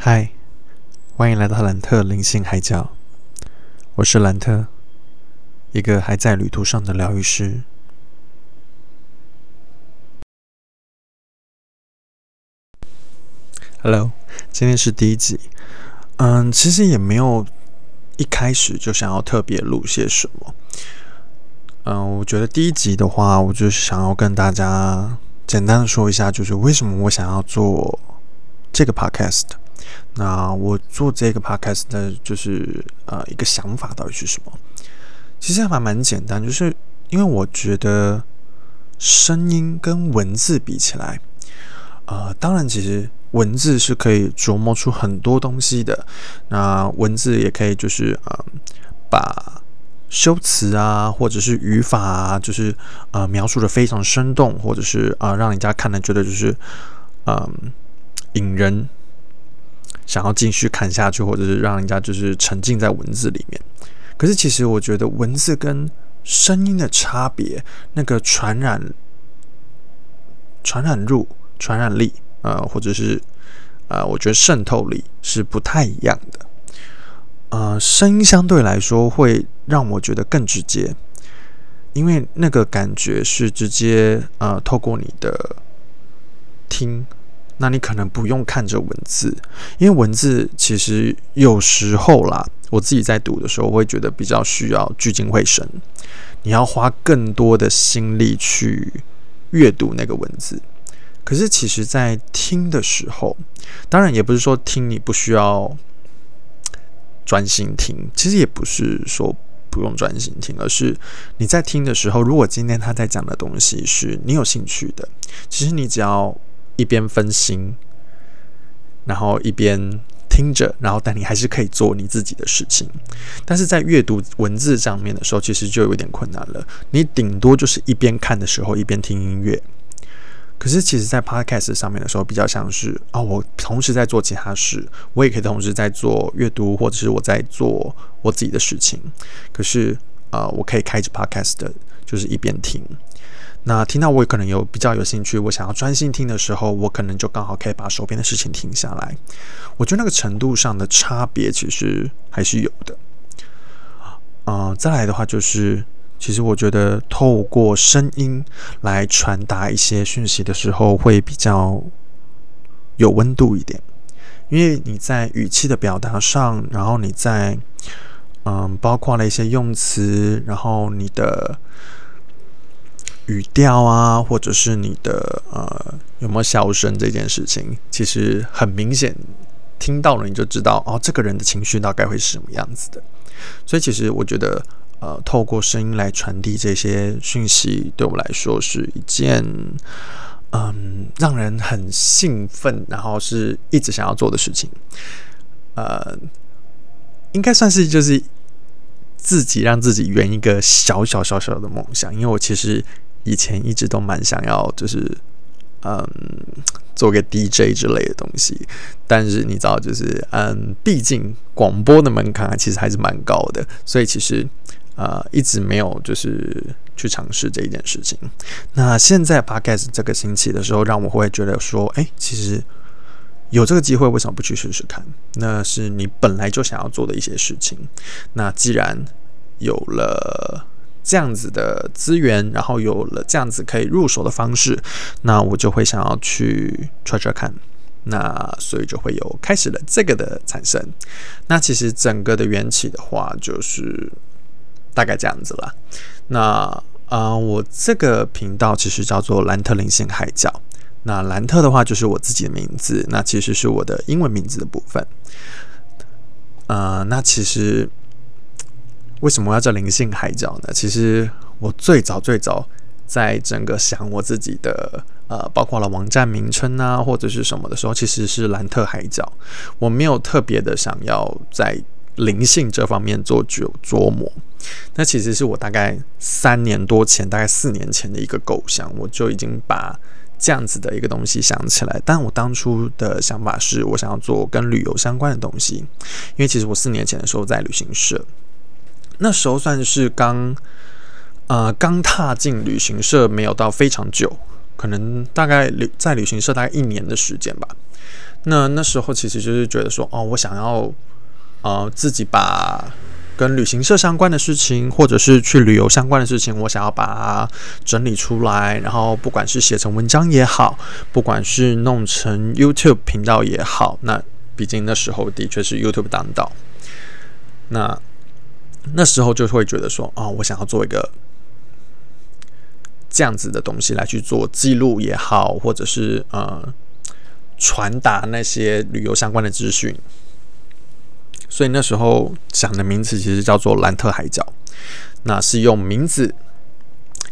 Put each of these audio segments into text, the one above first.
嗨欢迎来到兰特灵性海角，我是兰特，一个还在旅途上的疗愈师。Hello，今天是第一集。嗯，其实也没有一开始就想要特别录些什么。嗯，我觉得第一集的话，我就是想要跟大家简单的说一下，就是为什么我想要做这个 Podcast。那我做这个 Podcast 的，就是呃一个想法到底是什么？其实还蛮简单，就是因为我觉得声音跟文字比起来，呃，当然其实。文字是可以琢磨出很多东西的，那文字也可以就是呃，把修辞啊，或者是语法啊，就是呃描述的非常生动，或者是啊让人家看了觉得就是嗯引人想要继续看下去，或者是让人家就是沉浸在文字里面。可是其实我觉得文字跟声音的差别，那个传染传染入传染力。呃，或者是呃，我觉得渗透力是不太一样的。呃，声音相对来说会让我觉得更直接，因为那个感觉是直接呃，透过你的听，那你可能不用看着文字，因为文字其实有时候啦，我自己在读的时候，会觉得比较需要聚精会神，你要花更多的心力去阅读那个文字。可是，其实，在听的时候，当然也不是说听你不需要专心听，其实也不是说不用专心听，而是你在听的时候，如果今天他在讲的东西是你有兴趣的，其实你只要一边分心，然后一边听着，然后但你还是可以做你自己的事情。但是在阅读文字上面的时候，其实就有点困难了。你顶多就是一边看的时候，一边听音乐。可是，其实，在 Podcast 上面的时候，比较像是啊，我同时在做其他事，我也可以同时在做阅读，或者是我在做我自己的事情。可是，呃，我可以开着 Podcast 的，就是一边听。那听到我可能有比较有兴趣，我想要专心听的时候，我可能就刚好可以把手边的事情停下来。我觉得那个程度上的差别，其实还是有的。啊，再来的话就是。其实我觉得透过声音来传达一些讯息的时候，会比较有温度一点，因为你在语气的表达上，然后你在嗯，包括了一些用词，然后你的语调啊，或者是你的呃有没有笑声这件事情，其实很明显听到了你就知道哦，这个人的情绪大概会是什么样子的。所以其实我觉得。呃，透过声音来传递这些讯息，对我来说是一件嗯，让人很兴奋，然后是一直想要做的事情。呃，应该算是就是自己让自己圆一个小小小小的梦想，因为我其实以前一直都蛮想要，就是嗯，做个 DJ 之类的东西。但是你知道，就是嗯，毕竟广播的门槛其实还是蛮高的，所以其实。呃，一直没有就是去尝试这一件事情。那现在 Podcast 这个星期的时候，让我会觉得说，哎，其实有这个机会，为什么不去试试看？那是你本来就想要做的一些事情。那既然有了这样子的资源，然后有了这样子可以入手的方式，那我就会想要去 try try 看。那所以就会有开始了这个的产生。那其实整个的缘起的话，就是。大概这样子了。那啊，我这个频道其实叫做兰特灵性海角。那兰特的话就是我自己的名字，那其实是我的英文名字的部分。呃，那其实为什么要叫灵性海角呢？其实我最早最早在整个想我自己的呃，包括了网站名称啊或者是什么的时候，其实是兰特海角。我没有特别的想要在灵性这方面做琢琢磨。那其实是我大概三年多前，大概四年前的一个构想，我就已经把这样子的一个东西想起来。但我当初的想法是我想要做跟旅游相关的东西，因为其实我四年前的时候在旅行社，那时候算是刚呃刚踏进旅行社，没有到非常久。可能大概旅在旅行社大概一年的时间吧。那那时候其实就是觉得说，哦，我想要呃自己把跟旅行社相关的事情，或者是去旅游相关的事情，我想要把它整理出来，然后不管是写成文章也好，不管是弄成 YouTube 频道也好，那毕竟那时候的确是 YouTube 当道。那那时候就会觉得说，哦，我想要做一个这样子的东西来去做记录也好，或者是呃传达那些旅游相关的资讯。所以那时候想的名字其实叫做兰特海角，那是用名字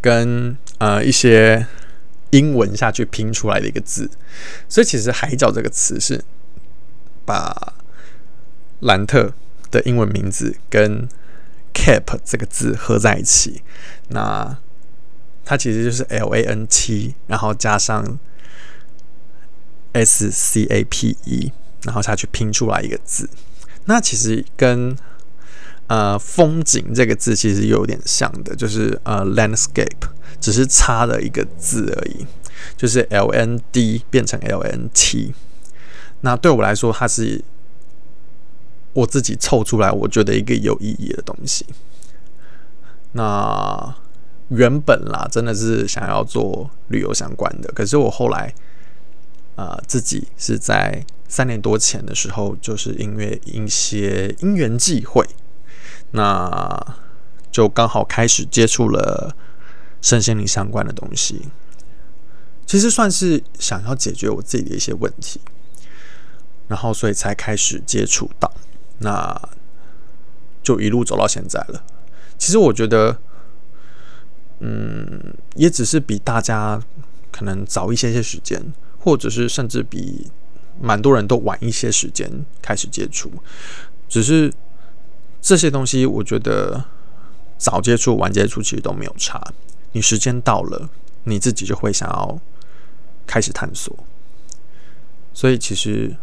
跟呃一些英文下去拼出来的一个字。所以其实海角这个词是把兰特的英文名字跟 cap 这个字合在一起，那它其实就是 L A N T，然后加上 S C A P E，然后下去拼出来一个字。那其实跟呃风景这个字其实有点像的，就是呃 landscape，只是差了一个字而已，就是 L N D 变成 L N T。那对我来说，它是。我自己凑出来，我觉得一个有意义的东西。那原本啦，真的是想要做旅游相关的，可是我后来，呃，自己是在三年多前的时候，就是因为一些因缘际会，那就刚好开始接触了身心灵相关的东西。其实算是想要解决我自己的一些问题，然后所以才开始接触到。那就一路走到现在了。其实我觉得，嗯，也只是比大家可能早一些些时间，或者是甚至比蛮多人都晚一些时间开始接触。只是这些东西，我觉得早接触、晚接触其实都没有差。你时间到了，你自己就会想要开始探索。所以其实。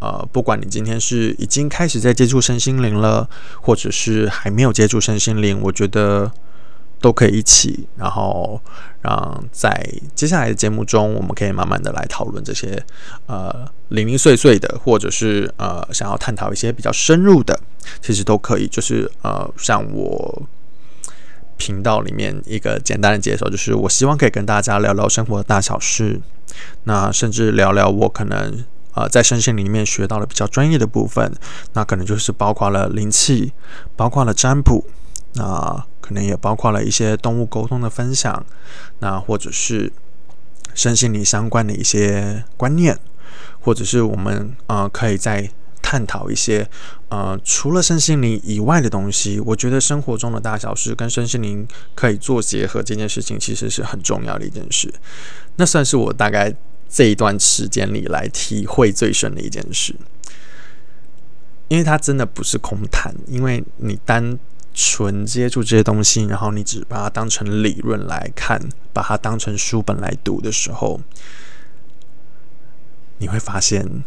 呃，不管你今天是已经开始在接触身心灵了，或者是还没有接触身心灵，我觉得都可以一起，然后让在接下来的节目中，我们可以慢慢的来讨论这些呃零零碎碎的，或者是呃想要探讨一些比较深入的，其实都可以。就是呃，像我频道里面一个简单的介绍，就是我希望可以跟大家聊聊生活的大小事，那甚至聊聊我可能。呃，在身心里面学到了比较专业的部分，那可能就是包括了灵气，包括了占卜，那可能也包括了一些动物沟通的分享，那或者是身心灵相关的一些观念，或者是我们呃可以再探讨一些呃除了身心灵以外的东西。我觉得生活中的大小事跟身心灵可以做结合，这件事情其实是很重要的一件事。那算是我大概。这一段时间里来体会最深的一件事，因为它真的不是空谈，因为你单纯接触这些东西，然后你只把它当成理论来看，把它当成书本来读的时候，你会发现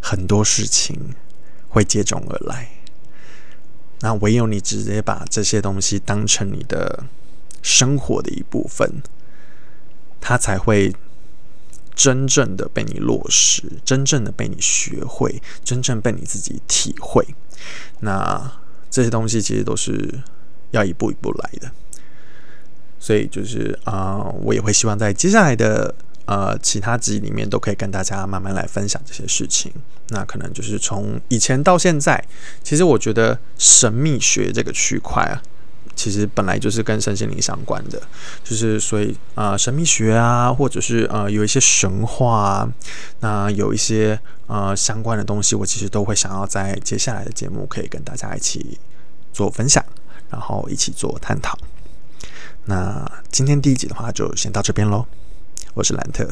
很多事情会接踵而来。那唯有你直接把这些东西当成你的生活的一部分，它才会。真正的被你落实，真正的被你学会，真正被你自己体会，那这些东西其实都是要一步一步来的。所以就是啊，我也会希望在接下来的呃其他集里面都可以跟大家慢慢来分享这些事情。那可能就是从以前到现在，其实我觉得神秘学这个区块啊。其实本来就是跟身心灵相关的，就是所以啊，神秘学啊，或者是呃有一些神话啊，那有一些呃相关的东西，我其实都会想要在接下来的节目可以跟大家一起做分享，然后一起做探讨。那今天第一集的话就先到这边喽，我是兰特。